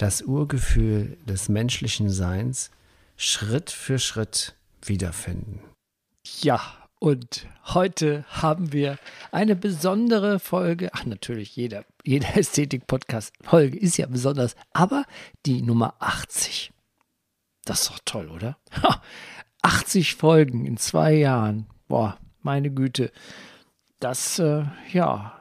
das Urgefühl des menschlichen Seins Schritt für Schritt wiederfinden. Ja, und heute haben wir eine besondere Folge. Ach, natürlich, jeder, jede Ästhetik-Podcast-Folge ist ja besonders, aber die Nummer 80. Das ist doch toll, oder? 80 Folgen in zwei Jahren. Boah, meine Güte. Das, äh, ja,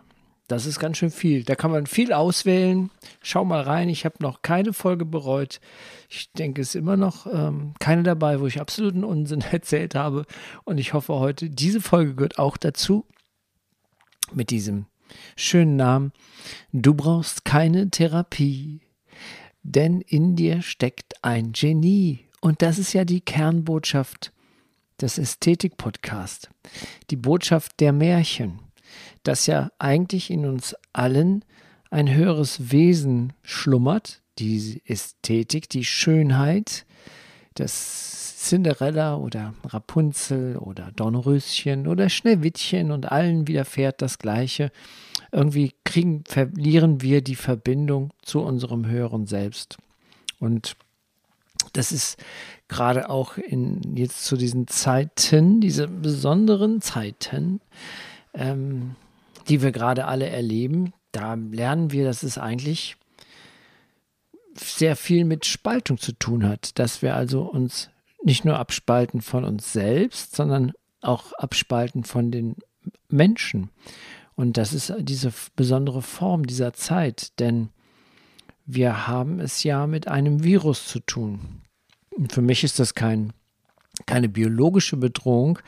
das ist ganz schön viel. Da kann man viel auswählen. Schau mal rein. Ich habe noch keine Folge bereut. Ich denke, es ist immer noch ähm, keine dabei, wo ich absoluten Unsinn erzählt habe. Und ich hoffe heute, diese Folge gehört auch dazu. Mit diesem schönen Namen. Du brauchst keine Therapie, denn in dir steckt ein Genie. Und das ist ja die Kernbotschaft des Ästhetik-Podcasts. Die Botschaft der Märchen dass ja eigentlich in uns allen ein höheres Wesen schlummert, die Ästhetik, die Schönheit, das Cinderella oder Rapunzel oder Dornröschen oder Schneewittchen und allen widerfährt das Gleiche. Irgendwie kriegen, verlieren wir die Verbindung zu unserem höheren Selbst. Und das ist gerade auch in jetzt zu diesen Zeiten, diese besonderen Zeiten, ähm, die wir gerade alle erleben, da lernen wir, dass es eigentlich sehr viel mit Spaltung zu tun hat, dass wir also uns nicht nur abspalten von uns selbst, sondern auch abspalten von den Menschen. Und das ist diese besondere Form dieser Zeit, denn wir haben es ja mit einem Virus zu tun. Und für mich ist das kein, keine biologische Bedrohung,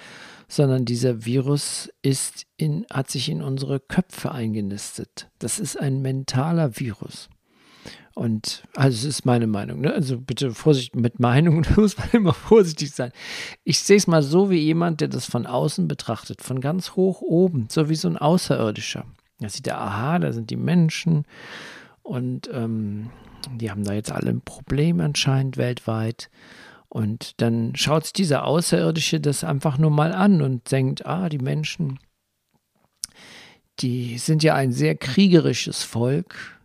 sondern dieser Virus ist in, hat sich in unsere Köpfe eingenistet. Das ist ein mentaler Virus. Und also es ist meine Meinung. Ne? Also bitte Vorsicht mit Meinungen, da muss man immer vorsichtig sein. Ich sehe es mal so wie jemand, der das von außen betrachtet, von ganz hoch oben, so wie so ein Außerirdischer. Da sieht er, aha, da sind die Menschen und ähm, die haben da jetzt alle ein Problem anscheinend weltweit. Und dann schaut sich dieser Außerirdische das einfach nur mal an und denkt, ah, die Menschen, die sind ja ein sehr kriegerisches Volk.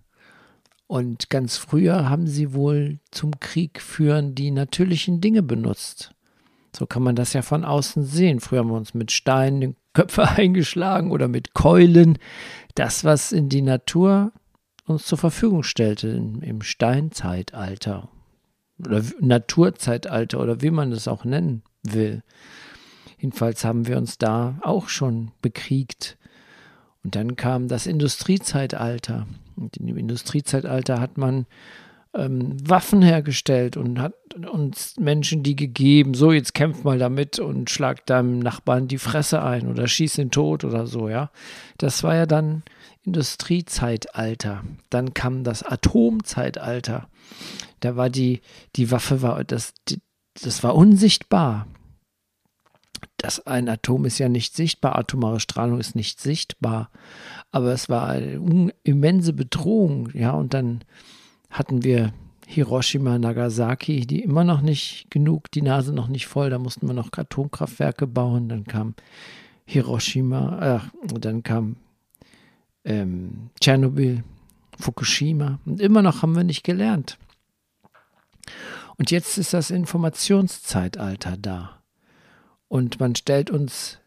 Und ganz früher haben sie wohl zum Krieg führen die natürlichen Dinge benutzt. So kann man das ja von außen sehen. Früher haben wir uns mit Steinen den Köpfe eingeschlagen oder mit Keulen. Das, was in die Natur uns zur Verfügung stellte im Steinzeitalter oder Naturzeitalter oder wie man das auch nennen will. Jedenfalls haben wir uns da auch schon bekriegt. Und dann kam das Industriezeitalter. Und im Industriezeitalter hat man ähm, Waffen hergestellt und hat uns Menschen die gegeben. So, jetzt kämpft mal damit und schlag deinem Nachbarn die Fresse ein oder schieß ihn tot oder so, ja. Das war ja dann Industriezeitalter. Dann kam das Atomzeitalter. Da war die, die Waffe, war, das, die, das war unsichtbar. Das, ein Atom ist ja nicht sichtbar, atomare Strahlung ist nicht sichtbar, aber es war eine immense Bedrohung, ja, und dann hatten wir Hiroshima, Nagasaki, die immer noch nicht genug, die Nase noch nicht voll, da mussten wir noch Atomkraftwerke bauen, dann kam Hiroshima, äh, dann kam ähm, Tschernobyl, Fukushima und immer noch haben wir nicht gelernt. Und jetzt ist das Informationszeitalter da. Und man stellt uns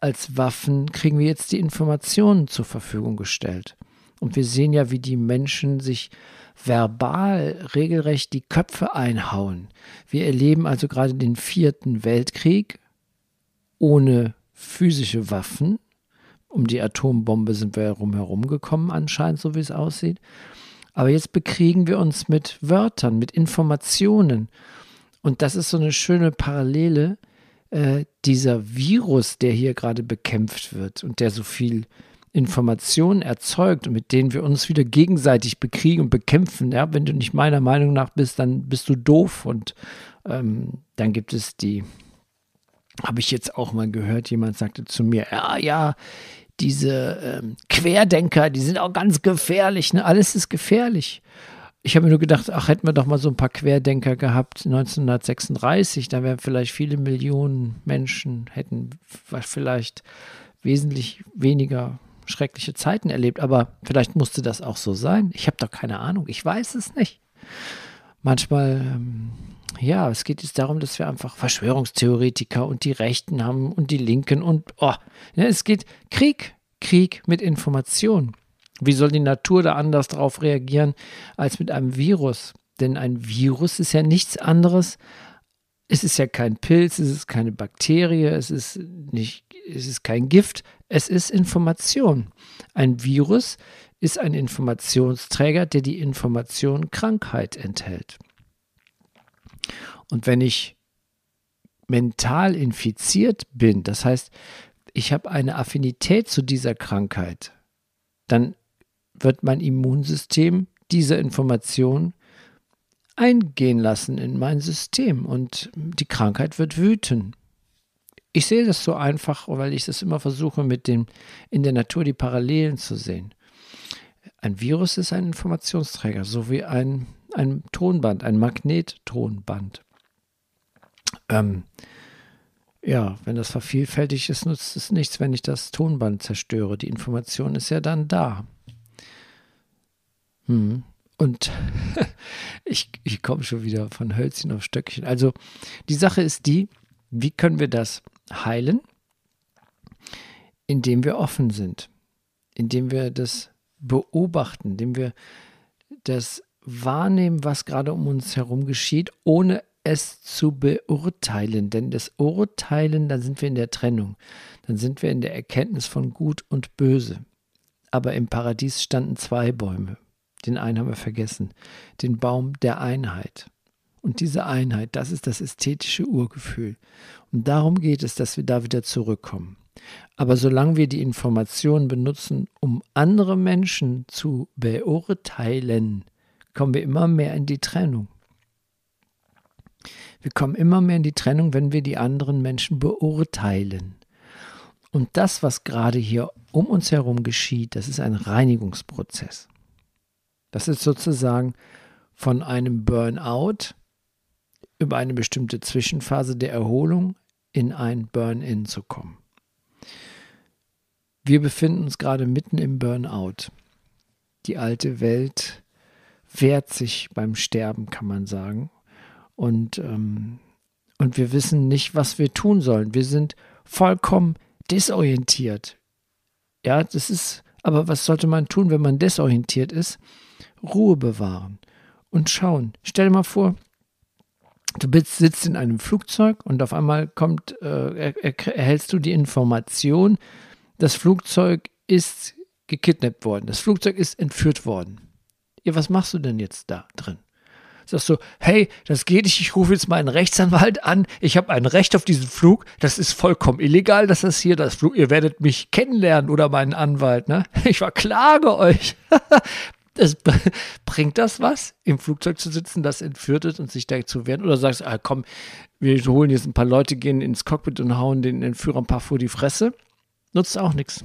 als Waffen, kriegen wir jetzt die Informationen zur Verfügung gestellt. Und wir sehen ja, wie die Menschen sich verbal regelrecht die Köpfe einhauen. Wir erleben also gerade den vierten Weltkrieg ohne physische Waffen. Um die Atombombe sind wir herumherum gekommen, anscheinend, so wie es aussieht. Aber jetzt bekriegen wir uns mit Wörtern, mit Informationen. Und das ist so eine schöne Parallele. Äh, dieser Virus, der hier gerade bekämpft wird und der so viel Informationen erzeugt und mit denen wir uns wieder gegenseitig bekriegen und bekämpfen. Ja, wenn du nicht meiner Meinung nach bist, dann bist du doof. Und ähm, dann gibt es die, habe ich jetzt auch mal gehört, jemand sagte zu mir, ja, ja, diese ähm, Querdenker, die sind auch ganz gefährlich. Ne? Alles ist gefährlich. Ich habe mir nur gedacht, ach, hätten wir doch mal so ein paar Querdenker gehabt 1936, da wären vielleicht viele Millionen Menschen, hätten vielleicht wesentlich weniger schreckliche Zeiten erlebt, aber vielleicht musste das auch so sein. Ich habe doch keine Ahnung, ich weiß es nicht. Manchmal, ähm, ja, es geht jetzt darum, dass wir einfach Verschwörungstheoretiker und die Rechten haben und die Linken und, oh, ja, es geht Krieg, Krieg mit Information. Wie soll die Natur da anders darauf reagieren als mit einem Virus? Denn ein Virus ist ja nichts anderes. Es ist ja kein Pilz, es ist keine Bakterie, es ist nicht, es ist kein Gift, es ist Information. Ein Virus ist ein Informationsträger, der die Information Krankheit enthält. Und wenn ich mental infiziert bin, das heißt, ich habe eine Affinität zu dieser Krankheit, dann wird mein Immunsystem diese Information eingehen lassen in mein System und die Krankheit wird wüten. Ich sehe das so einfach, weil ich es immer versuche, mit dem in der Natur die Parallelen zu sehen. Ein Virus ist ein Informationsträger, so wie ein, ein Tonband, ein Magnettonband. Ähm, ja, wenn das vervielfältigt ist, nutzt es nichts, wenn ich das Tonband zerstöre. Die Information ist ja dann da. Hm. Und ich, ich komme schon wieder von Hölzchen auf Stöckchen. Also die Sache ist die, wie können wir das heilen? Indem wir offen sind, indem wir das beobachten, indem wir das wahrnehmen, was gerade um uns herum geschieht, ohne es zu beurteilen. Denn das Urteilen, dann sind wir in der Trennung, dann sind wir in der Erkenntnis von Gut und Böse. Aber im Paradies standen zwei Bäume, den einen haben wir vergessen, den Baum der Einheit. Und diese Einheit, das ist das ästhetische Urgefühl. Und darum geht es, dass wir da wieder zurückkommen. Aber solange wir die Informationen benutzen, um andere Menschen zu beurteilen, kommen wir immer mehr in die Trennung. Wir kommen immer mehr in die Trennung, wenn wir die anderen Menschen beurteilen. Und das, was gerade hier um uns herum geschieht, das ist ein Reinigungsprozess. Das ist sozusagen von einem Burnout über eine bestimmte Zwischenphase der Erholung in ein Burn-in zu kommen. Wir befinden uns gerade mitten im Burnout. Die alte Welt wehrt sich beim Sterben, kann man sagen. Und, ähm, und wir wissen nicht, was wir tun sollen. Wir sind vollkommen desorientiert. Ja, das ist, aber was sollte man tun, wenn man desorientiert ist? Ruhe bewahren und schauen. Stell dir mal vor, du bist, sitzt in einem Flugzeug und auf einmal kommt, äh, er, erhältst du die Information, das Flugzeug ist gekidnappt worden, das Flugzeug ist entführt worden. Ja, was machst du denn jetzt da drin? Sagst du, hey, das geht nicht, ich rufe jetzt meinen Rechtsanwalt an, ich habe ein Recht auf diesen Flug, das ist vollkommen illegal, dass das hier das Flug, ihr werdet mich kennenlernen oder meinen Anwalt, ne? Ich verklage euch. Das, bringt das was, im Flugzeug zu sitzen, das entführt ist und sich da zu wehren? Oder sagst du, ah, komm, wir holen jetzt ein paar Leute, gehen ins Cockpit und hauen den Entführer ein paar vor die Fresse? Nutzt auch nichts.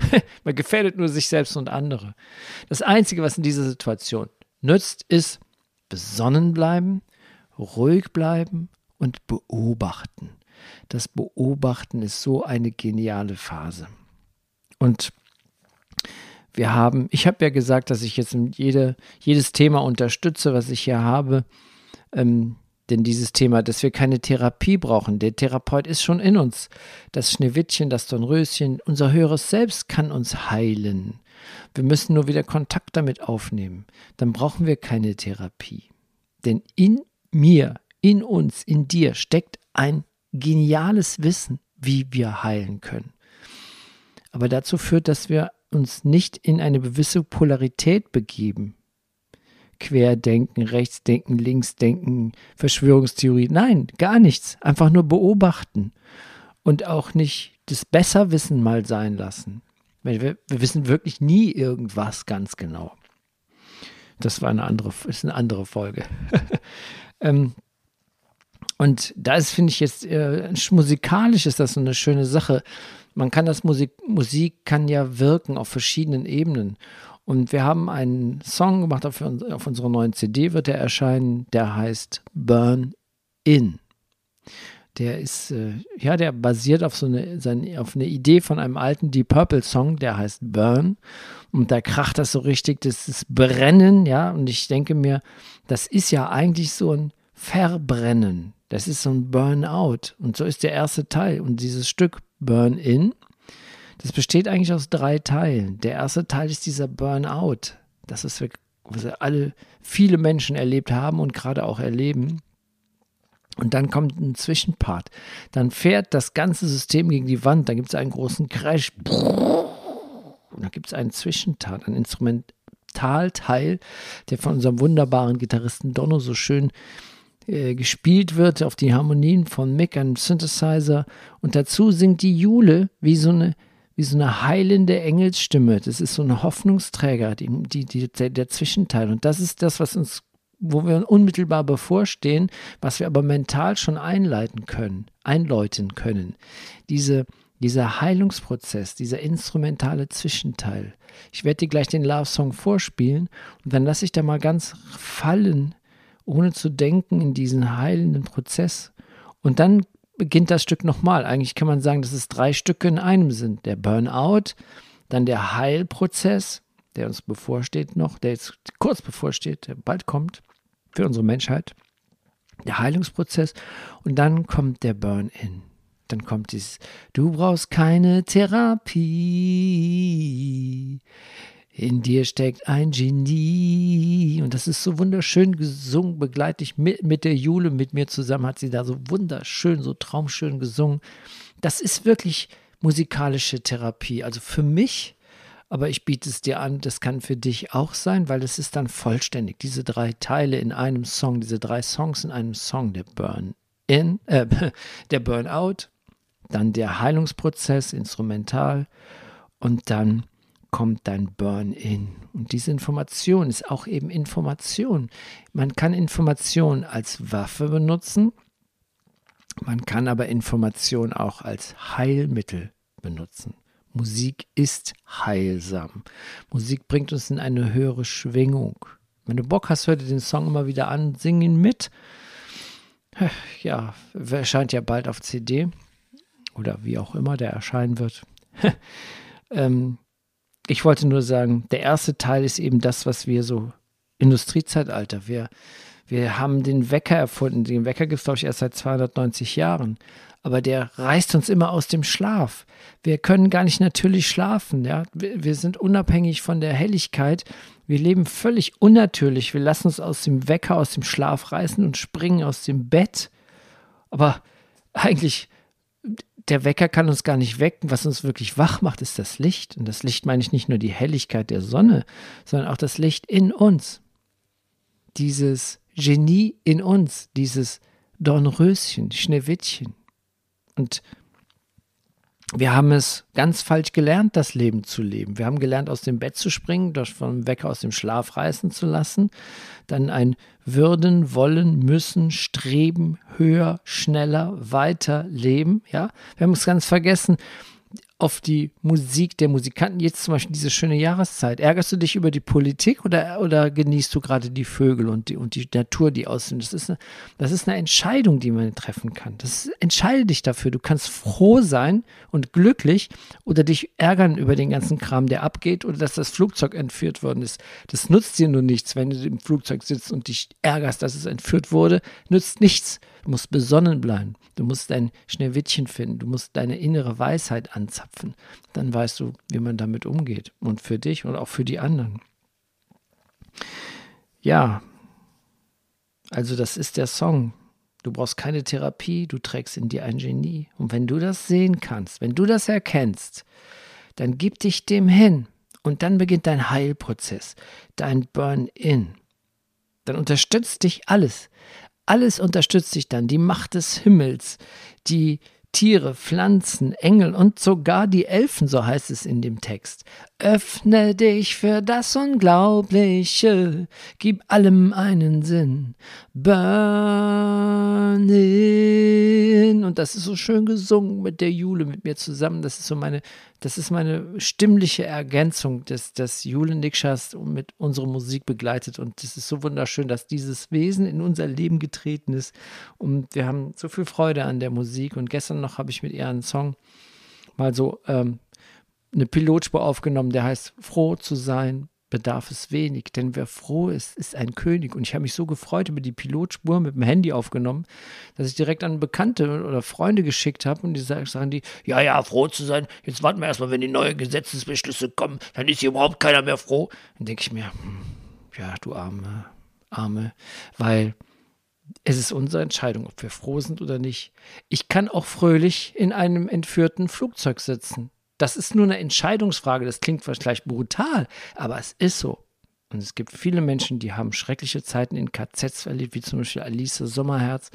Man gefährdet nur sich selbst und andere. Das Einzige, was in dieser Situation nützt, ist besonnen bleiben, ruhig bleiben und beobachten. Das Beobachten ist so eine geniale Phase. Und wir haben, ich habe ja gesagt, dass ich jetzt jede, jedes Thema unterstütze, was ich hier habe. Ähm, denn dieses Thema, dass wir keine Therapie brauchen, der Therapeut ist schon in uns. Das Schneewittchen, das Dornröschen, unser höheres Selbst kann uns heilen. Wir müssen nur wieder Kontakt damit aufnehmen. Dann brauchen wir keine Therapie. Denn in mir, in uns, in dir steckt ein geniales Wissen, wie wir heilen können. Aber dazu führt, dass wir uns nicht in eine gewisse Polarität begeben. Querdenken, Rechtsdenken, Linksdenken, Verschwörungstheorie. Nein, gar nichts. Einfach nur beobachten und auch nicht das Besserwissen mal sein lassen. Wir, wir, wissen wirklich nie irgendwas ganz genau. Das war eine andere, ist eine andere Folge. ähm, und da ist, finde ich jetzt, äh, musikalisch ist das so eine schöne Sache. Man kann das Musik, Musik kann ja wirken auf verschiedenen Ebenen. Und wir haben einen Song gemacht auf, auf unserer neuen CD, wird er erscheinen, der heißt Burn In. Der ist, äh, ja, der basiert auf so eine, seine, auf eine Idee von einem alten Deep Purple Song, der heißt Burn. Und da kracht das so richtig, das ist Brennen, ja. Und ich denke mir, das ist ja eigentlich so ein Verbrennen. Das ist so ein Burnout. Und so ist der erste Teil. Und dieses Stück Burn In, das besteht eigentlich aus drei Teilen. Der erste Teil ist dieser Burnout. Das ist, was alle, viele Menschen erlebt haben und gerade auch erleben. Und dann kommt ein Zwischenpart. Dann fährt das ganze System gegen die Wand. Da gibt es einen großen Crash. Und da gibt es einen Zwischentat, ein Instrumentalteil, der von unserem wunderbaren Gitarristen Donno so schön äh, gespielt wird auf die Harmonien von Mick, einem Synthesizer. Und dazu singt die Jule wie so eine wie so eine heilende Engelsstimme. Das ist so ein Hoffnungsträger, die, die, die, der, der Zwischenteil. Und das ist das, was uns, wo wir unmittelbar bevorstehen, was wir aber mental schon einleiten können, einläuten können. Diese, dieser Heilungsprozess, dieser instrumentale Zwischenteil. Ich werde dir gleich den Love Song vorspielen und dann lasse ich da mal ganz fallen, ohne zu denken, in diesen heilenden Prozess. Und dann beginnt das Stück nochmal. Eigentlich kann man sagen, dass es drei Stücke in einem sind. Der Burnout, dann der Heilprozess, der uns bevorsteht noch, der jetzt kurz bevorsteht, der bald kommt für unsere Menschheit. Der Heilungsprozess und dann kommt der Burn-In. Dann kommt dieses, du brauchst keine Therapie. In dir steckt ein Genie. Und das ist so wunderschön gesungen, begleite ich mit, mit der Jule, mit mir zusammen hat sie da so wunderschön, so traumschön gesungen. Das ist wirklich musikalische Therapie. Also für mich, aber ich biete es dir an, das kann für dich auch sein, weil es ist dann vollständig. Diese drei Teile in einem Song, diese drei Songs in einem Song, der Burn-In, äh, der Burnout, dann der Heilungsprozess, instrumental und dann kommt dein Burn-in. Und diese Information ist auch eben Information. Man kann Information als Waffe benutzen, man kann aber Information auch als Heilmittel benutzen. Musik ist heilsam. Musik bringt uns in eine höhere Schwingung. Wenn du Bock hast, hör dir den Song immer wieder an, sing ihn mit. Ja, erscheint ja bald auf CD oder wie auch immer der erscheinen wird. ähm, ich wollte nur sagen, der erste Teil ist eben das, was wir so Industriezeitalter, wir, wir haben den Wecker erfunden. Den Wecker gibt es, glaube ich, erst seit 290 Jahren. Aber der reißt uns immer aus dem Schlaf. Wir können gar nicht natürlich schlafen. Ja? Wir, wir sind unabhängig von der Helligkeit. Wir leben völlig unnatürlich. Wir lassen uns aus dem Wecker, aus dem Schlaf reißen und springen aus dem Bett. Aber eigentlich der Wecker kann uns gar nicht wecken. Was uns wirklich wach macht, ist das Licht. Und das Licht meine ich nicht nur die Helligkeit der Sonne, sondern auch das Licht in uns. Dieses Genie in uns, dieses Dornröschen, Schneewittchen. Und wir haben es ganz falsch gelernt, das Leben zu leben. Wir haben gelernt, aus dem Bett zu springen, durch vom Wecker aus dem Schlaf reißen zu lassen, dann ein Würden, Wollen, Müssen, Streben, höher, schneller, weiter leben. Ja, wir haben es ganz vergessen, auf die Musik der Musikanten, jetzt zum Beispiel diese schöne Jahreszeit. Ärgerst du dich über die Politik oder, oder genießt du gerade die Vögel und die, und die Natur, die aussehen? Das ist, eine, das ist eine Entscheidung, die man treffen kann. Das entscheide dich dafür. Du kannst froh sein und glücklich oder dich ärgern über den ganzen Kram, der abgeht oder dass das Flugzeug entführt worden ist. Das nutzt dir nur nichts, wenn du im Flugzeug sitzt und dich ärgerst, dass es entführt wurde. Nützt nichts. Du musst besonnen bleiben. Du musst dein Schneewittchen finden. Du musst deine innere Weisheit anzapfen. Dann weißt du, wie man damit umgeht. Und für dich und auch für die anderen. Ja, also das ist der Song. Du brauchst keine Therapie, du trägst in dir ein Genie. Und wenn du das sehen kannst, wenn du das erkennst, dann gib dich dem hin. Und dann beginnt dein Heilprozess, dein Burn-in. Dann unterstützt dich alles alles unterstützt dich dann. Die Macht des Himmels, die Tiere, Pflanzen, Engel und sogar die Elfen, so heißt es in dem Text. Öffne dich für das Unglaubliche, gib allem einen Sinn. Burn in. Und das ist so schön gesungen mit der Jule mit mir zusammen. Das ist so meine, das ist meine stimmliche Ergänzung des, des Jule Nikschas mit unserer Musik begleitet. Und es ist so wunderschön, dass dieses Wesen in unser Leben getreten ist. Und wir haben so viel Freude an der Musik. Und gestern noch habe ich mit ihr einen Song mal so ähm, eine Pilotspur aufgenommen, der heißt Froh zu sein bedarf es wenig, denn wer froh ist, ist ein König. Und ich habe mich so gefreut über die Pilotspur mit dem Handy aufgenommen, dass ich direkt an Bekannte oder Freunde geschickt habe und die sagen die, ja, ja, froh zu sein, jetzt warten wir erstmal, wenn die neuen Gesetzesbeschlüsse kommen, dann ist hier überhaupt keiner mehr froh. Dann denke ich mir, hm, ja, du arme, arme, weil es ist unsere Entscheidung, ob wir froh sind oder nicht. Ich kann auch fröhlich in einem entführten Flugzeug sitzen. Das ist nur eine Entscheidungsfrage. Das klingt vielleicht brutal, aber es ist so. Und es gibt viele Menschen, die haben schreckliche Zeiten in KZs erlebt, wie zum Beispiel Alice Sommerherz.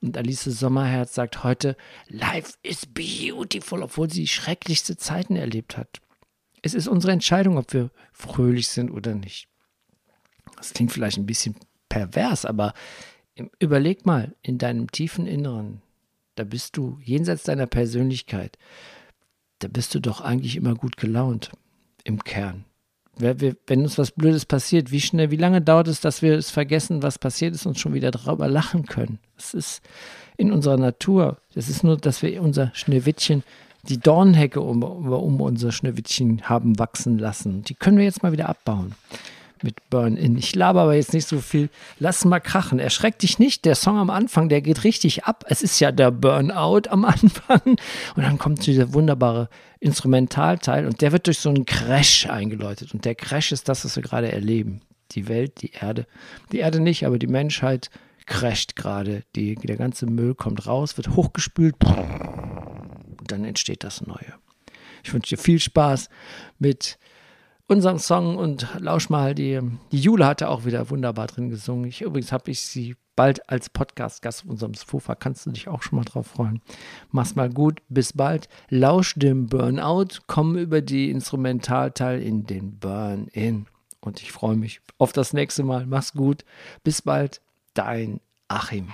Und Alice Sommerherz sagt heute, Life is beautiful, obwohl sie schrecklichste Zeiten erlebt hat. Es ist unsere Entscheidung, ob wir fröhlich sind oder nicht. Das klingt vielleicht ein bisschen pervers, aber überleg mal, in deinem tiefen Inneren, da bist du jenseits deiner Persönlichkeit, da bist du doch eigentlich immer gut gelaunt im Kern. Wenn uns was Blödes passiert, wie schnell, wie lange dauert es, dass wir es vergessen, was passiert ist und schon wieder darüber lachen können? Das ist in unserer Natur. Das ist nur, dass wir unser Schneewittchen, die Dornhecke um, um unser Schneewittchen haben wachsen lassen. Die können wir jetzt mal wieder abbauen mit Burn-In. Ich laber aber jetzt nicht so viel. Lass mal krachen. Erschreck dich nicht. Der Song am Anfang, der geht richtig ab. Es ist ja der Burnout am Anfang. Und dann kommt dieser wunderbare Instrumentalteil und der wird durch so einen Crash eingeläutet. Und der Crash ist das, was wir gerade erleben. Die Welt, die Erde. Die Erde nicht, aber die Menschheit crasht gerade. Die, der ganze Müll kommt raus, wird hochgespült. Und dann entsteht das Neue. Ich wünsche dir viel Spaß mit unserem Song und lausch mal, die, die Jule hatte auch wieder wunderbar drin gesungen. Ich, übrigens habe ich sie bald als Podcast-Gast auf unserem Sofa. Kannst du dich auch schon mal drauf freuen. Mach's mal gut, bis bald. Lausch dem Burnout, komm über die Instrumentalteil in den Burn-In. Und ich freue mich auf das nächste Mal. Mach's gut, bis bald, dein Achim.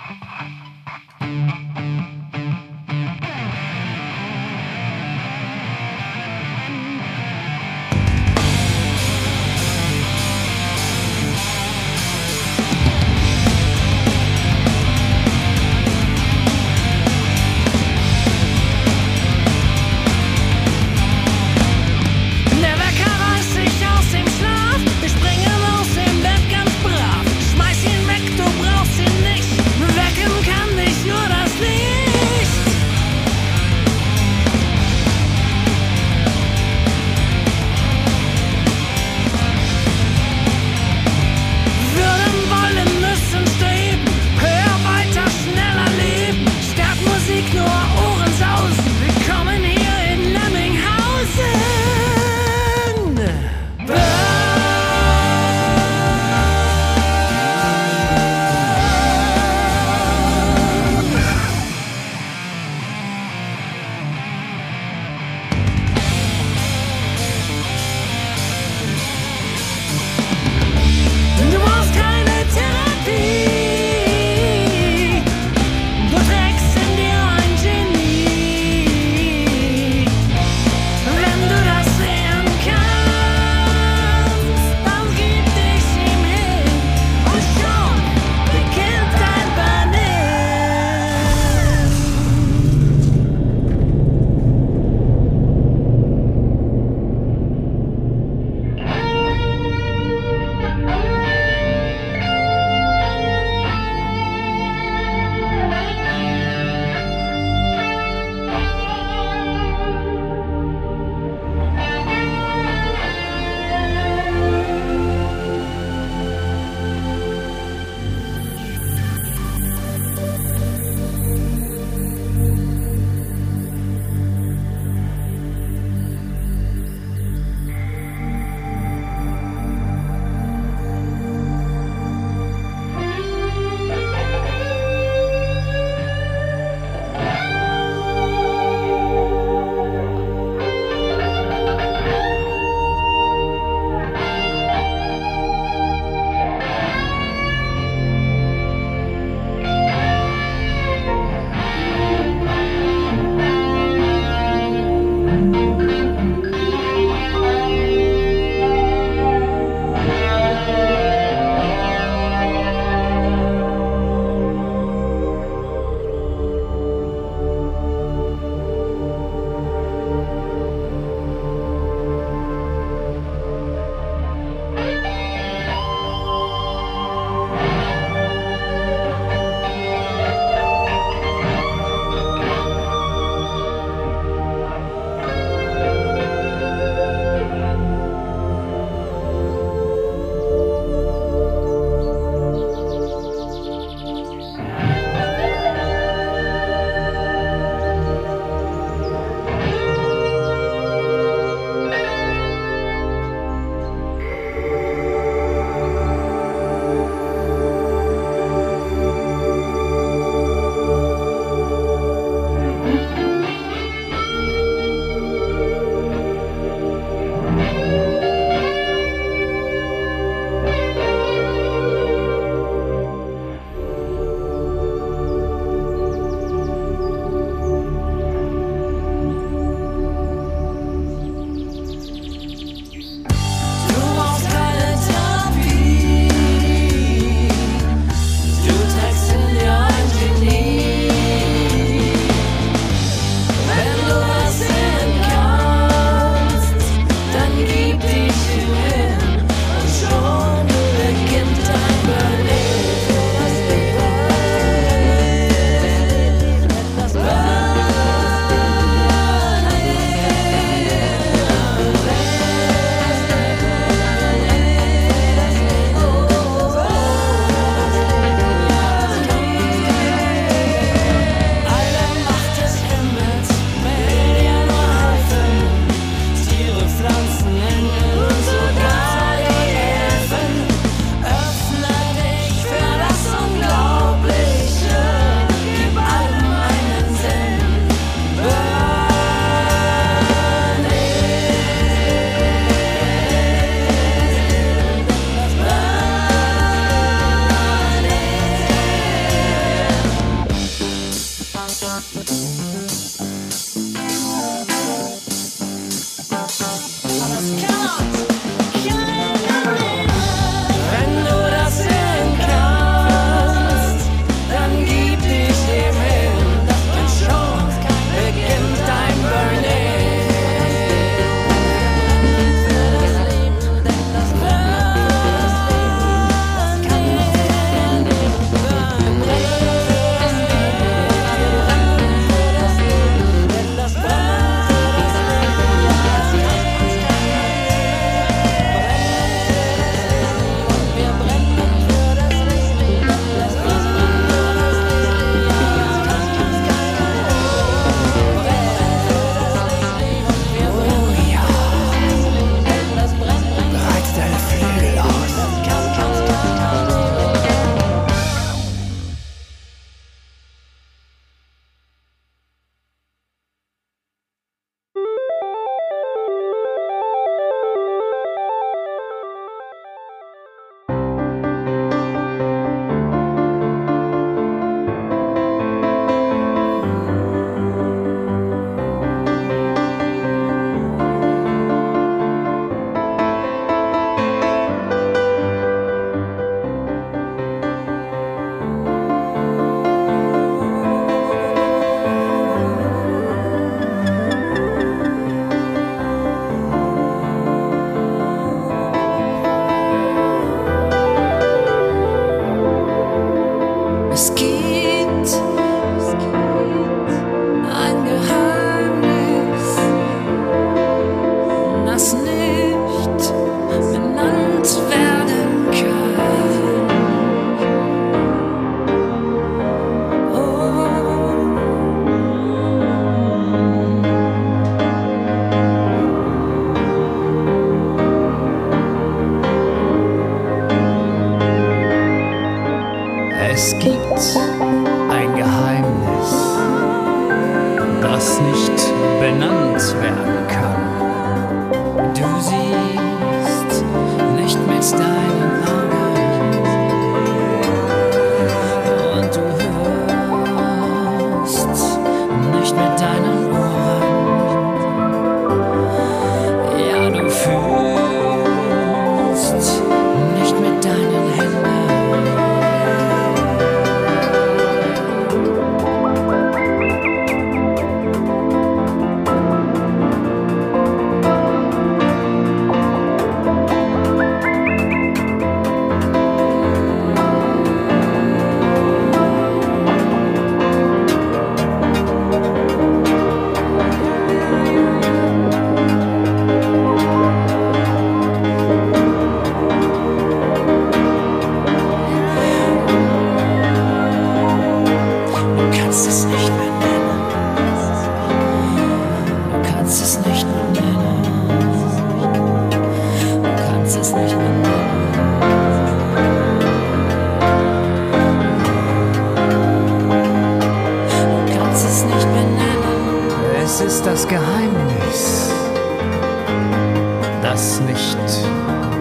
das nicht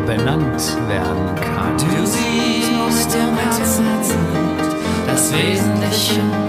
benannt werden kann. Du siehst im Herzen das Wesentliche.